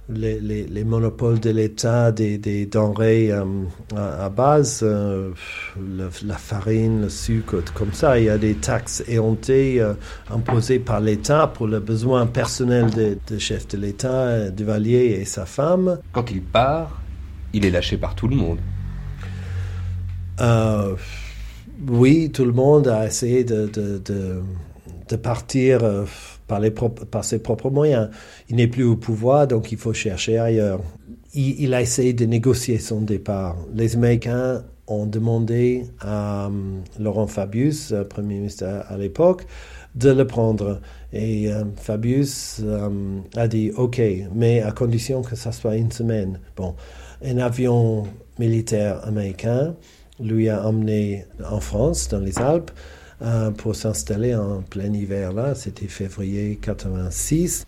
les, les, les monopoles de l'État des, des denrées euh, à, à base, euh, le- la farine, le sucre, comme ça. Il y a des taxes éhontées euh, imposées par l'État pour le besoin personnel de, de chef de l'État, Duvalier et sa femme. Quand il part, il est lâché par tout le monde. Oui, tout le monde a essayé de, de, de, de partir euh, par, ses propres moyens. Il n'est plus au pouvoir, donc il faut chercher ailleurs. Il, a essayé de négocier son départ. Les Américains ont demandé à euh, Laurent Fabius, euh, Premier ministre à, l'époque, de le prendre. Et Fabius a dit OK, mais à condition que ça soit une semaine. Bon, un avion militaire américain lui a emmené en France, dans les Alpes, euh, pour s'installer en plein hiver là. C'était février 86.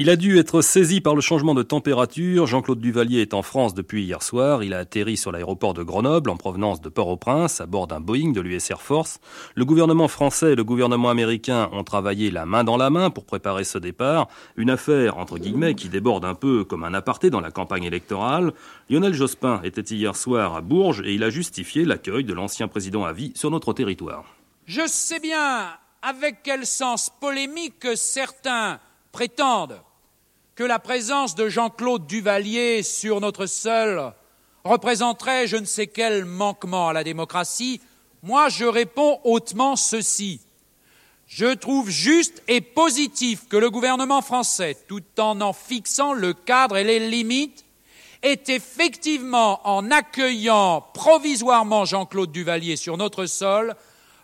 Il a dû être saisi par le changement de température. Jean-Claude Duvalier est en France depuis hier soir. Il a atterri sur l'aéroport de Grenoble en provenance de Port-au-Prince à bord d'un Boeing de l'US Air Force. Le gouvernement français et le gouvernement américain ont travaillé la main dans la main pour préparer ce départ. Une affaire, entre guillemets, qui déborde un peu comme un aparté dans la campagne électorale. Lionel Jospin était hier soir à Bourges et il a justifié l'accueil de l'ancien président à vie sur notre territoire. Je sais bien avec quel sens polémique certains prétendent que la présence de Jean-Claude Duvalier sur notre sol représenterait je ne sais quel manquement à la démocratie. Moi, je réponds hautement ceci. Je trouve juste et positif que le gouvernement français, tout en en fixant le cadre et les limites, est effectivement, en accueillant provisoirement Jean-Claude Duvalier sur notre sol,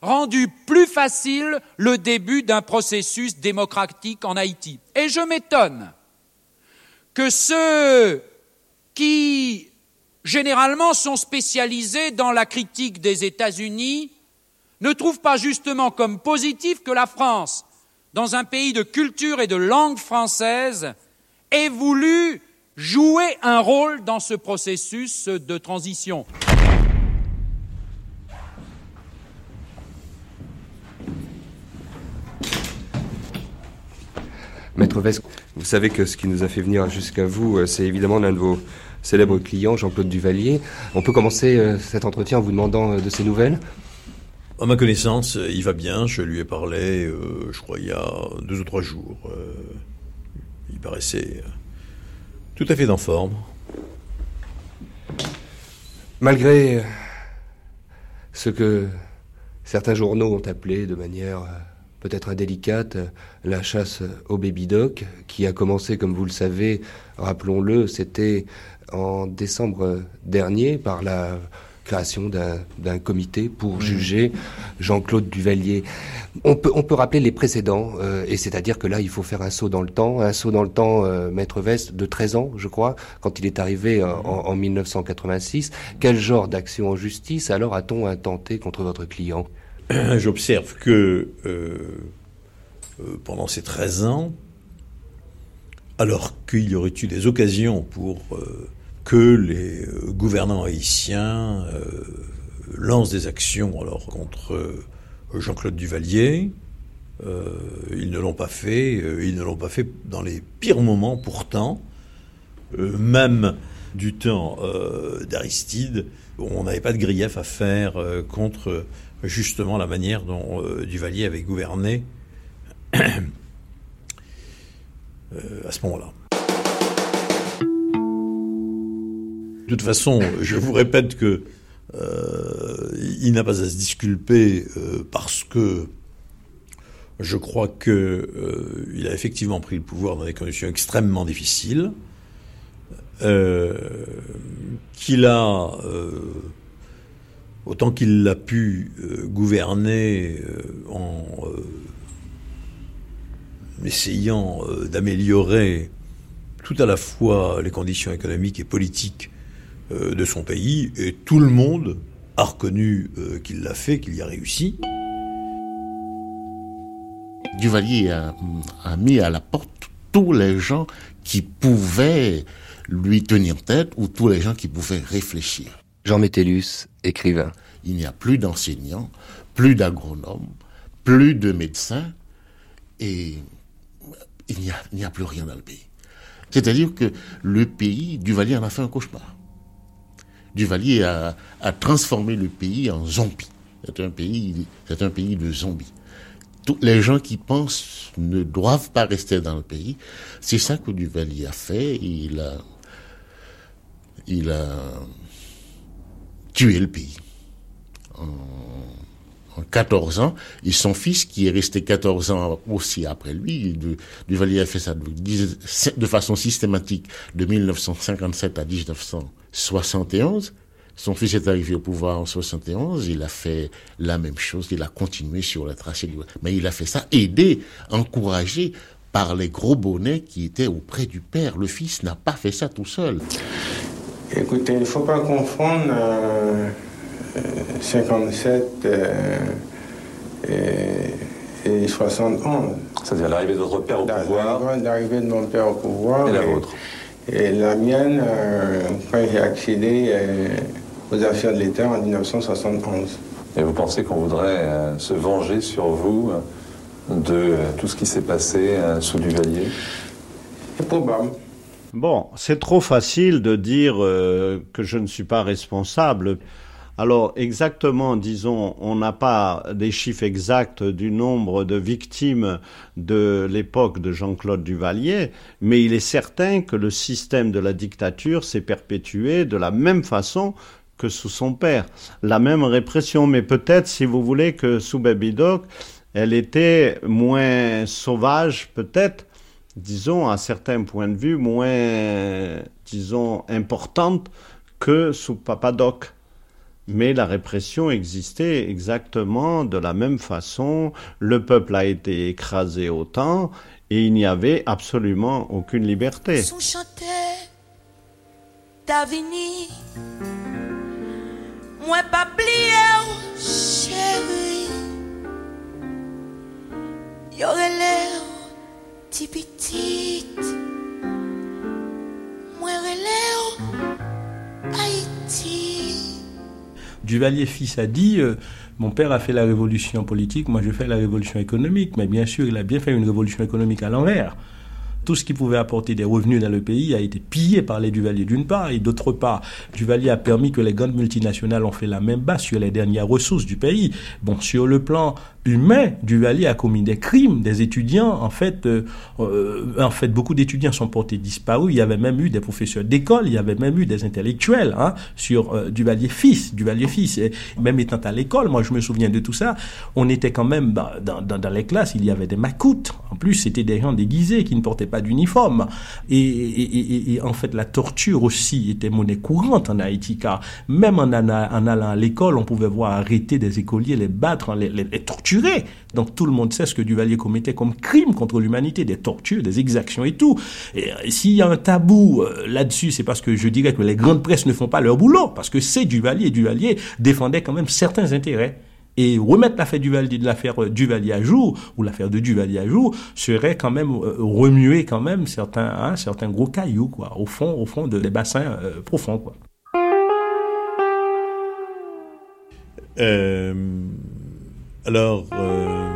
rendu plus facile le début d'un processus démocratique en Haïti. Et je m'étonne que ceux qui généralement sont spécialisés dans la critique des États-Unis ne trouvent pas justement comme positif que la France, dans un pays de culture et de langue française, ait voulu jouer un rôle dans ce processus de transition. Maître Vesque, vous savez que ce qui nous a fait venir jusqu'à vous, euh, c'est évidemment l'un de vos célèbres clients, Jean-Claude Duvalier. On peut commencer euh, cet entretien en vous demandant euh, de ses nouvelles À ma connaissance, il va bien. Je lui ai parlé, euh, je crois, il y a deux ou trois jours. Euh, il paraissait tout à fait en forme. Malgré ce que certains journaux ont appelé de manière peut-être indélicate, la chasse au baby-doc, qui a commencé, comme vous le savez, rappelons-le, c'était en décembre dernier par la création d'un comité pour juger Jean-Claude Duvalier. On peut, on peut rappeler les précédents, euh, et c'est-à-dire que là, il faut faire un saut dans le temps, un saut dans le temps, euh, Maître Veste, de 13 ans, je crois, quand il est arrivé euh, en, en 1986. Quel genre d'action en justice alors a-t-on intenté contre votre client? J'observe que pendant ces 13 ans, alors qu'il y aurait eu des occasions pour que les euh, gouvernants haïtiens euh, lancent des actions alors contre euh, Jean-Claude Duvalier. ils ne l'ont pas fait. ils ne l'ont pas fait dans les pires moments, pourtant. même du temps d'Aristide, on n'avait pas de grief à faire contre justement la manière dont Duvalier avait gouverné à ce moment-là. De toute façon, je vous répète que euh, il n'a pas à se disculper euh, parce que je crois qu'il euh, a effectivement pris le pouvoir dans des conditions extrêmement difficiles, qu'il a autant qu'il l'a pu gouverner en essayant d'améliorer tout à la fois les conditions économiques et politiques euh, de son pays, et tout le monde a reconnu euh, qu'il l'a fait, qu'il y a réussi. Duvalier a, mis à la porte tous les gens qui pouvaient lui tenir tête ou tous les gens qui pouvaient réfléchir. Jean Métellus, écrivain. Il n'y a plus d'enseignants, plus d'agronomes, plus de médecins, et il n'y a, plus rien dans le pays. C'est-à-dire que le pays, Duvalier en a fait un cauchemar. Duvalier a, a transformé le pays en zombie. C'est un pays, de zombies. Tous les gens qui pensent ne doivent pas rester dans le pays. C'est ça que Duvalier a fait. Il a tué le pays. En, 14 ans, et son fils, qui est resté 14 ans aussi après lui, Duvalier a fait ça de, de façon systématique de 1957 à 1900. 71. Son fils est arrivé au pouvoir en 71, il a fait la même chose, il a continué sur la tracée du... Mais il a fait ça aidé, encouragé par les gros bonnets qui étaient auprès du père. Le fils n'a pas fait ça tout seul. Écoutez, il ne faut pas confondre euh, 57 euh, et, et, 71. C'est-à-dire l'arrivée de votre père au pouvoir L'arrivée de mon père au pouvoir. Et la vôtre et la mienne, euh, quand j'ai accédé euh, aux affaires de l'État en 1971. Et vous pensez qu'on voudrait euh, se venger sur vous de tout ce qui s'est passé sous Duvalier C'est probable. Bon, c'est trop facile de dire que je ne suis pas responsable. Alors exactement, disons, on n'a pas des chiffres exacts du nombre de victimes de l'époque de Jean-Claude Duvalier, mais il est certain que le système de la dictature s'est perpétué de la même façon que sous son père. La même répression, mais peut-être, si vous voulez, que sous Baby Doc, elle était moins sauvage, peut-être, disons, à certains points de vue, moins, disons, importante que sous Papa Doc. Mais la répression existait exactement de la même façon. Le peuple a été écrasé autant et il n'y avait absolument aucune liberté. Pas chérie. Duvalier fils a dit euh, Mon père a fait la révolution politique, moi je fais la révolution économique. Mais bien sûr, il a bien fait une révolution économique à l'envers. Tout ce qui pouvait apporter des revenus dans le pays a été pillé par les Duvalier d'une part, et d'autre part, Duvalier a permis que les grandes multinationales ont fait la même base sur les dernières ressources du pays. Bon, sur le plan humain, Duvalier a commis des crimes. Des étudiants, en fait, euh, euh, en fait, beaucoup d'étudiants sont portés disparus. Il y avait même eu des professeurs d'école, il y avait même eu des intellectuels hein, sur euh, Duvalier fils, Duvalier fils. Et même étant à l'école, moi je me souviens de tout ça. On était quand même dans, dans, dans les classes, il y avait des macoutes. En plus, c'était des gens déguisés qui ne portaient pas d'uniforme. Et, en fait, la torture aussi était monnaie courante en Haïti, car même en, allant à l'école, on pouvait voir arrêter des écoliers, les battre, les torturer donc tout le monde sait ce que Duvalier commettait comme crime contre l'humanité, des tortures, des exactions et tout. Et euh, s'il y a un tabou euh, là-dessus, c'est parce que je dirais que les grandes presses ne font pas leur boulot, parce que c'est Duvalier. Duvalier défendait quand même certains intérêts. Et remettre l'affaire Duvalier, l'affaire euh, Duvalier à jour, ou l'affaire de Duvalier à jour, serait quand même remuer quand même certains, hein, certains gros cailloux, quoi, au fond, au fond de, des bassins profonds, quoi. Euh, alors, euh,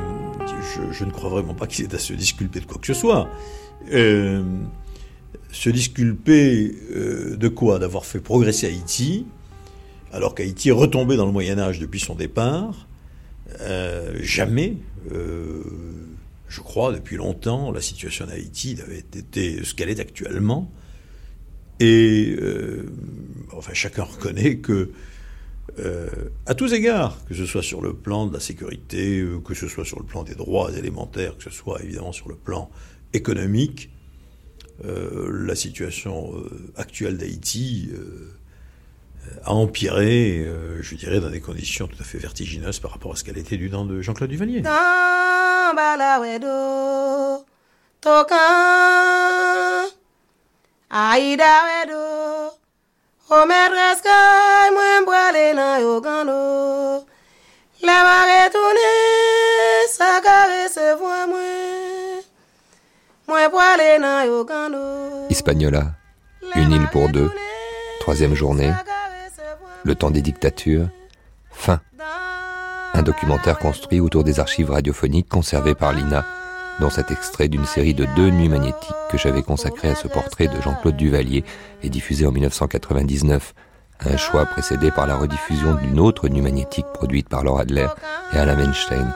je, je, ne crois vraiment pas qu'il ait à se disculper de quoi que ce soit. Euh, se disculper euh, de quoi? D'avoir fait progresser Haïti, alors qu'Haïti est retombé dans le Moyen Âge depuis son départ. Euh, jamais, euh, je crois, depuis longtemps, la situation d'Haïti avait été ce qu'elle est actuellement. Et enfin, chacun reconnaît que euh, à tous égards, que ce soit sur le plan de la sécurité, euh, que ce soit sur le plan des droits élémentaires, que ce soit évidemment sur le plan économique, euh, la situation euh, actuelle d'Haïti euh, a empiré, je dirais, dans des conditions tout à fait vertigineuses par rapport à ce qu'elle était du temps de Jean-Claude Duvalier. Hispaniola, une île pour deux, troisième journée, le temps des dictatures, fin. Un documentaire construit autour des archives radiophoniques conservées par l'INA dans cet extrait d'une série de deux nuits magnétiques que j'avais consacré à ce portrait de Jean-Claude Duvalier et diffusé en 1999, un choix précédé par la rediffusion d'une autre nuit magnétique produite par Laura Adler et Alain Weinstein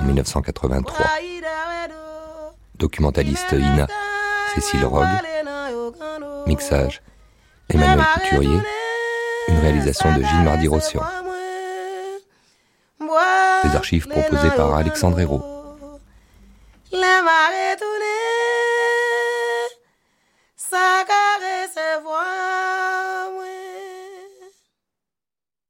en 1983. Documentaliste Ina, Cécile Rogue, mixage Emmanuel Couturier, une réalisation de Gilles Mardi-Rossian. Des archives proposées par Alexandre Hérault. Mare tourné, saca